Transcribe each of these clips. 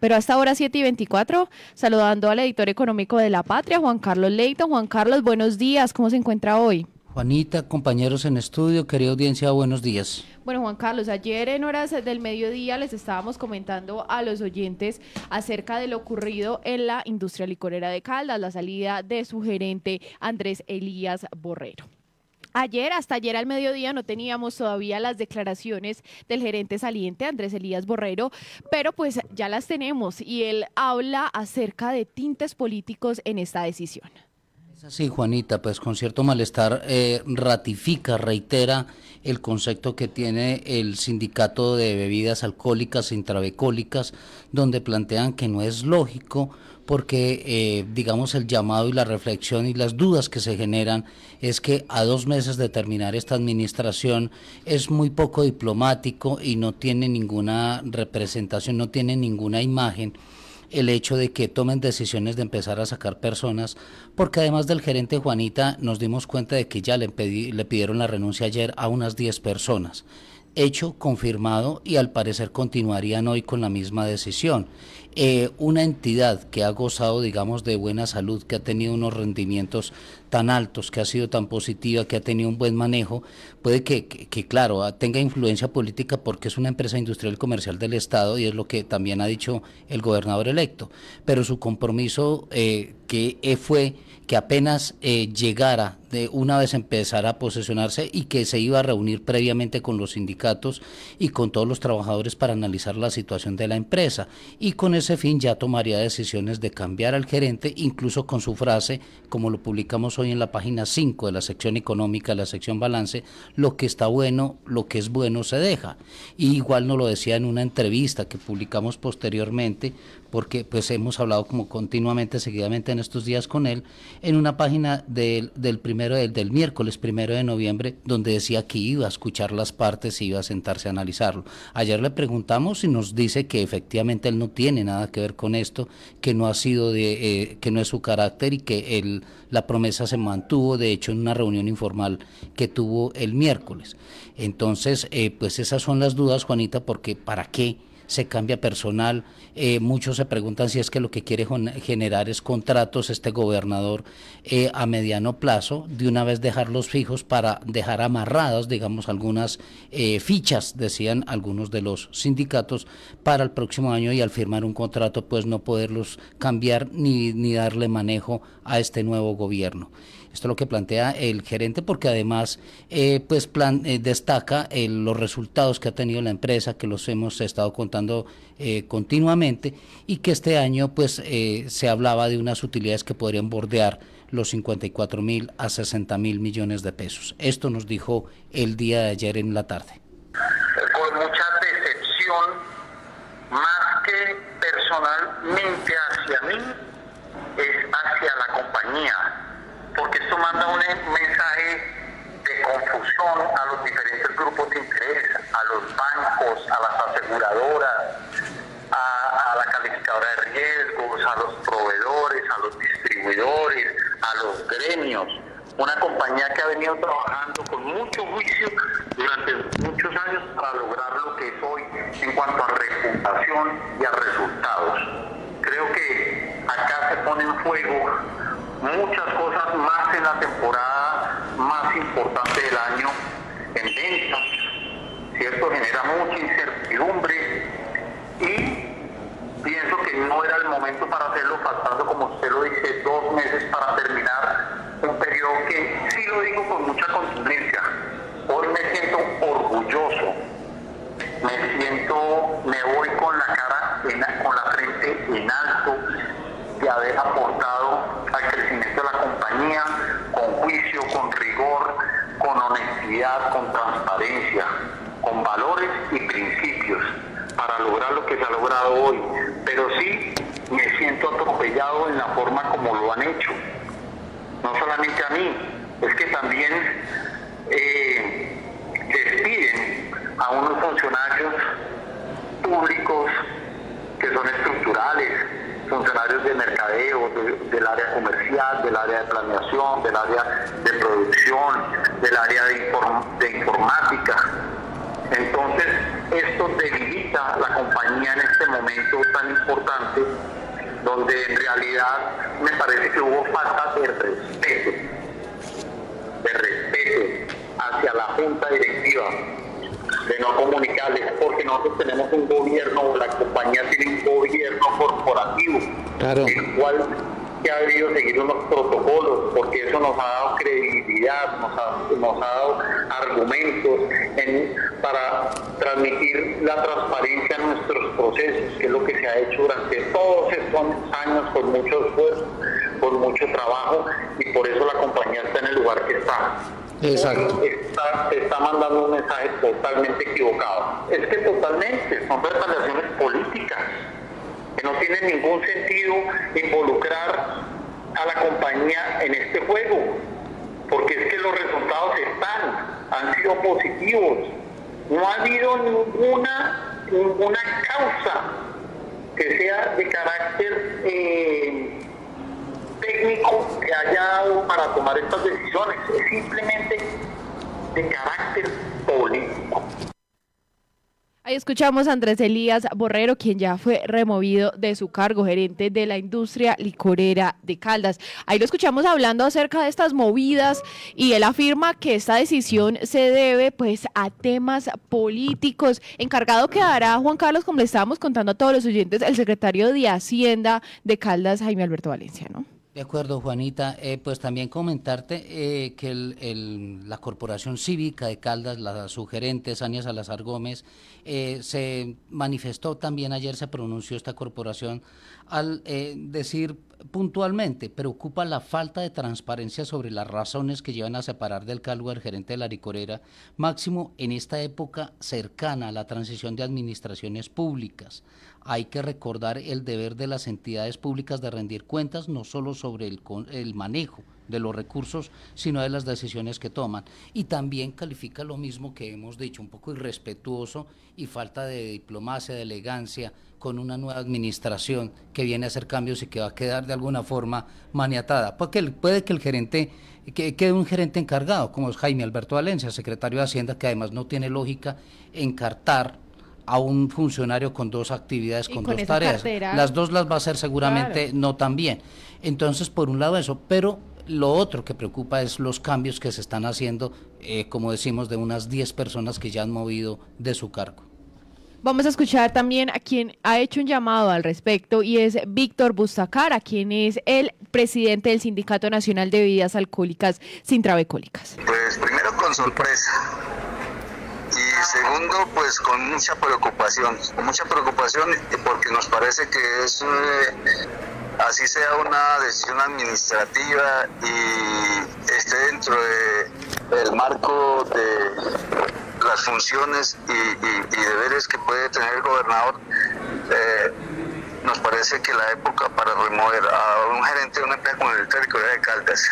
Pero hasta ahora 7 y 24, saludando al editor económico de La Patria, Juan Carlos Leito. Juan Carlos, buenos días, ¿cómo se encuentra hoy? Juanita, compañeros en estudio, querida audiencia, buenos días. Bueno, Juan Carlos, ayer en horas del mediodía les estábamos comentando a los oyentes acerca de lo ocurrido en la industria licorera de Caldas, la salida de su gerente Andrés Elías Borrero. Ayer, hasta ayer al mediodía, no teníamos todavía las declaraciones del gerente saliente, Andrés Elías Borrero, pero pues ya las tenemos y él habla acerca de tintes políticos en esta decisión. Es así, Juanita, pues con cierto malestar eh, ratifica, reitera el concepto que tiene el sindicato de bebidas alcohólicas e intravecólicas, donde plantean que no es lógico porque, eh, digamos, el llamado y la reflexión y las dudas que se generan es que a dos meses de terminar esta administración es muy poco diplomático y no tiene ninguna representación, no tiene ninguna imagen el hecho de que tomen decisiones de empezar a sacar personas, porque además del gerente Juanita nos dimos cuenta de que ya le, pidieron la renuncia ayer a unas 10 personas hecho confirmado y al parecer continuarían hoy con la misma decisión. Eh, una entidad que ha gozado, digamos, de buena salud, que ha tenido unos rendimientos tan altos, que ha sido tan positiva, que ha tenido un buen manejo, puede que, claro, tenga influencia política porque es una empresa industrial comercial del Estado y es lo que también ha dicho el gobernador electo, pero su compromiso eh, que fue que apenas eh, llegara de una vez empezara a posesionarse y que se iba a reunir previamente con los sindicatos y con todos los trabajadores para analizar la situación de la empresa. Y con ese fin ya tomaría decisiones de cambiar al gerente incluso con su frase como lo publicamos hoy en la página 5 de la sección económica, la sección balance, lo que está bueno, lo que es bueno se deja. Y igual nos lo decía en una entrevista que publicamos posteriormente porque pues hemos hablado como continuamente, seguidamente en estos días con él, en una página del, del primero del, del, miércoles primero de noviembre, donde decía que iba a escuchar las partes y iba a sentarse a analizarlo. Ayer le preguntamos y nos dice que efectivamente él no tiene nada que ver con esto, que no ha sido de, eh, que no es su carácter y que él, la promesa se mantuvo, de hecho, en una reunión informal que tuvo el miércoles. Entonces, eh, pues esas son las dudas, Juanita, porque ¿para qué? Se cambia personal. Eh, muchos se preguntan si es que lo que quiere generar es contratos este gobernador eh, a mediano plazo, de una vez dejarlos fijos para dejar amarradas, digamos, algunas eh, fichas, decían algunos de los sindicatos, para el próximo año y al firmar un contrato, pues no poderlos cambiar ni, ni darle manejo a este nuevo gobierno. Esto es lo que plantea el gerente porque además eh, pues plan, eh, destaca eh, los resultados que ha tenido la empresa, que los hemos estado contando continuamente y que este año pues se hablaba de unas utilidades que podrían bordear los 54 mil a 60 mil millones de pesos. Esto nos dijo el día de ayer en la tarde. Con mucha decepción, más que personalmente hacia mí, es hacia la compañía porque esto manda un mensaje de confusión a los diferentes grupos de interés, a los bancos, a las aseguradoras, a, la calificadora de riesgos, a los proveedores, a los distribuidores, a los gremios. Una compañía que ha venido trabajando con mucho juicio durante muchos años para lograr lo que es hoy en cuanto a reputación y a resultados. Creo que acá se pone en juego muchas cosas más en la temporada más importante del año en ventas, ¿cierto? Genera mucha incertidumbre y pienso que no era el momento hacerlo, faltando, como usted lo dice, dos meses para terminar un periodo que sí lo digo con mucha contundencia. Hoy me siento orgulloso, me siento, me voy con la cara, con la frente en alto de haber aportado al crecimiento de la compañía con juicio, con rigor, con transparencia, con valores y principios para lograr lo que se ha logrado hoy. Pero sí me siento atropellado en la forma como lo han hecho. No solamente a mí, es que también eh, despiden a unos funcionarios públicos que son estructurales, funcionarios de mercadeo, del área comercial, del área de planeación, del área de producción, del área de, de informática. Entonces, esto debilita la compañía en este momento tan importante, donde en realidad me parece que hubo falta de respeto, de respeto hacia la junta directiva, de no comunicarles, porque nosotros tenemos un gobierno, la compañía tiene un gobierno corporativo, el cual que ha debido seguir unos protocolos, porque eso nos ha dado credibilidad, nos ha, nos ha dado argumentos para transmitir la transparencia en nuestros procesos, que es lo que se ha hecho durante todos estos años con mucho esfuerzo, con mucho trabajo, y por eso la compañía está en el lugar que está. Exacto. Está, está mandando un mensaje totalmente equivocado. Es que totalmente, son retaliaciones políticas que no tiene ningún sentido involucrar a la compañía en este juego, porque es que los resultados están, han sido positivos. No ha habido ninguna, ninguna causa que sea de carácter eh, técnico que haya dado para tomar estas decisiones, es simplemente de carácter político. Ahí escuchamos a Andrés Elías Borrero, quien ya fue removido de su cargo, gerente de la industria licorera de Caldas. Ahí lo escuchamos hablando acerca de estas movidas y él afirma que esta decisión se debe pues a temas políticos. Encargado quedará Juan Carlos, como le estábamos contando a todos los oyentes, el secretario de Hacienda de Caldas, Jaime Alberto Valencia, ¿no? De acuerdo, Juanita. Eh, pues también comentarte eh, que la Corporación Cívica de Caldas, la sugerente Sania Salazar Gómez, eh, se manifestó también ayer, se pronunció esta corporación al decir puntualmente, preocupa la falta de transparencia sobre las razones que llevan a separar del cargo al gerente de la licorera, máximo en esta época cercana a la transición de administraciones públicas hay que recordar el deber de las entidades públicas de rendir cuentas no solo sobre el, el manejo de los recursos, sino de las decisiones que toman. Y también califica lo mismo que hemos dicho, un poco irrespetuoso y falta de diplomacia, de elegancia, con una nueva administración que viene a hacer cambios y que va a quedar de alguna forma maniatada. Porque puede que el gerente, que quede un gerente encargado, como es Jaime Alberto Valencia, secretario de Hacienda, que además no tiene lógica encartar a un funcionario con dos actividades, con, dos tareas. Las dos las va a hacer seguramente no tan bien. Entonces, por un lado eso, pero lo otro que preocupa es los cambios que se están haciendo, eh, como decimos, de unas 10 personas que ya han movido de su cargo. Vamos a escuchar también a quien ha hecho un llamado al respecto y es Víctor Bustacara, quien es el presidente del Sindicato Nacional de Bebidas Alcohólicas sin Travecólicas. Pues primero con sorpresa, y segundo, pues con mucha preocupación, con mucha preocupación porque nos parece que es eh, así sea una decisión administrativa y esté dentro del marco de las funciones y, deberes que puede tener el gobernador. Eh, nos parece que la época para remover a un gerente de una empresa como el de Caldas,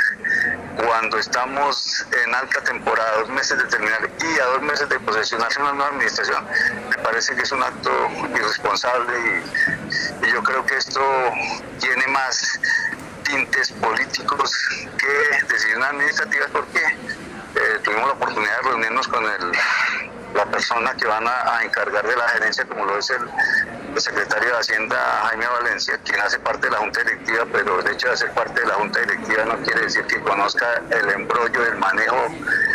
cuando estamos en alta temporada, dos meses de terminar y a dos meses de posesionarse una nueva administración, me parece que es un acto irresponsable y, yo creo que esto tiene más tintes políticos que decisiones administrativas porque eh, tuvimos la oportunidad de reunirnos con la persona que van a, encargar de la gerencia, como lo es el, secretario de Hacienda, Jaime Valencia, quien hace parte de la Junta Directiva, pero el hecho de hacer parte de la Junta Directiva no quiere decir que conozca el embrollo del manejo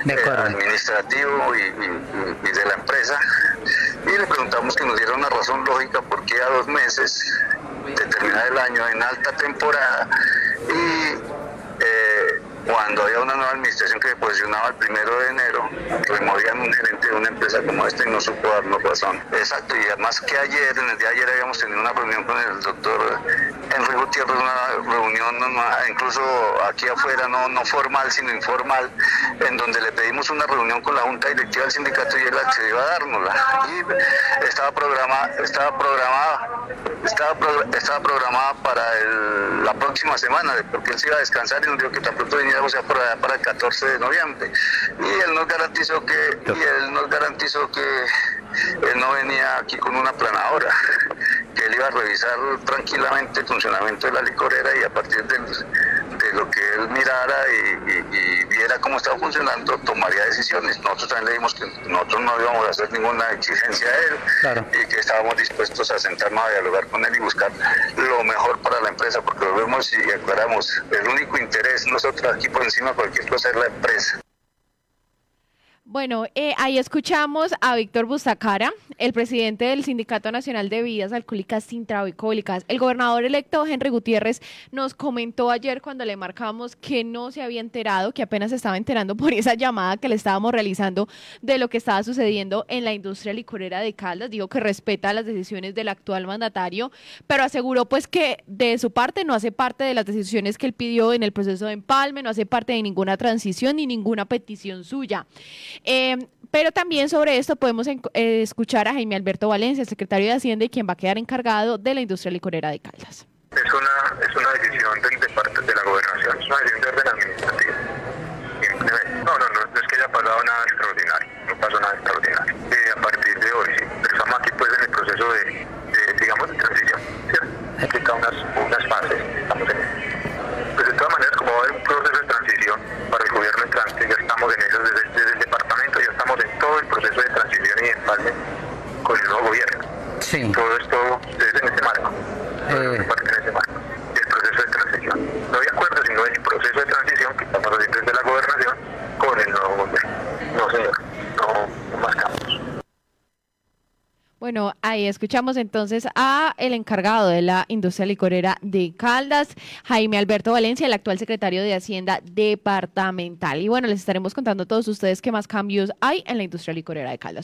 eh, administrativo y, de la empresa. Y le preguntamos que nos diera una razón lógica por qué a dos meses de terminar el año en alta temporada y eh, cuando había una nueva administración que se posicionaba el primero de enero, removían un gerente de una empresa como esta y no supo darnos razón. Exacto, y además que ayer, en el día de ayer habíamos tenido una reunión con el doctor Enrique Gutiérrez, una reunión incluso aquí afuera, no, no formal, sino informal, en donde le pedimos una reunión con la Junta Directiva del sindicato y él accedió a dárnosla. Y estaba programada, estaba programada, estaba, estaba programada para la próxima semana, porque él se iba a descansar y nos dijo que tan pronto o sea, para, para el 14 de noviembre. Y él nos garantizó que, y él nos garantizó que él no venía aquí con una planadora, que él iba a revisar tranquilamente el funcionamiento de la licorera y a partir del, lo que él mirara y, viera cómo estaba funcionando, tomaría decisiones. Nosotros también le dijimos que nosotros no íbamos a hacer ninguna exigencia a él y que estábamos dispuestos a sentarnos a dialogar con él y buscar lo mejor para la empresa, porque lo vemos y aclaramos, el único interés nosotros aquí por encima de cualquier cosa es la empresa. Bueno, eh, ahí escuchamos a Víctor Bustacara, el presidente del Sindicato Nacional de Bebidas Alcohólicas sin Trabicólicas. El gobernador electo Henry Gutiérrez nos comentó ayer cuando le marcamos que no se había enterado, que apenas se estaba enterando por esa llamada que le estábamos realizando de lo que estaba sucediendo en la industria licorera de Caldas. Dijo que respeta las decisiones del actual mandatario, pero aseguró pues que de su parte no hace parte de las decisiones que él pidió en el proceso de empalme, no hace parte de ninguna transición ni ninguna petición suya. Eh, pero también sobre esto podemos eh, escuchar a Jaime Alberto Valencia, secretario de Hacienda y quien va a quedar encargado de la industria licorera de Caldas. Es una, es una decisión del, de parte de la gobernación, es una decisión de orden administrativo. No, no, no, no es que haya pasado nada extraordinario, no pasó nada extraordinario. Eh, a partir de hoy, sí, estamos aquí pues en el proceso de, de digamos, de transición, ¿cierto? Implica unas, unas fases, estamos en Pues de todas maneras, como va a haber un proceso de transición para el gobierno entrante, ya estamos en eso desde, desde el departamento, ya estamos en todo el proceso de transición y empalme con el nuevo gobierno. Sí. Todo esto es en ese marco. Eh. Parte en ese marco. El proceso de transición. No hay acuerdo, sino el proceso de transición que estamos haciendo desde la gobernación con el nuevo gobierno. No, señor. No, más cambios. Bueno, ahí escuchamos entonces a el encargado de la industria licorera de Caldas, Jaime Alberto Valencia, el actual secretario de Hacienda departamental. Y bueno, les estaremos contando a todos ustedes qué más cambios hay en la industria licorera de Caldas.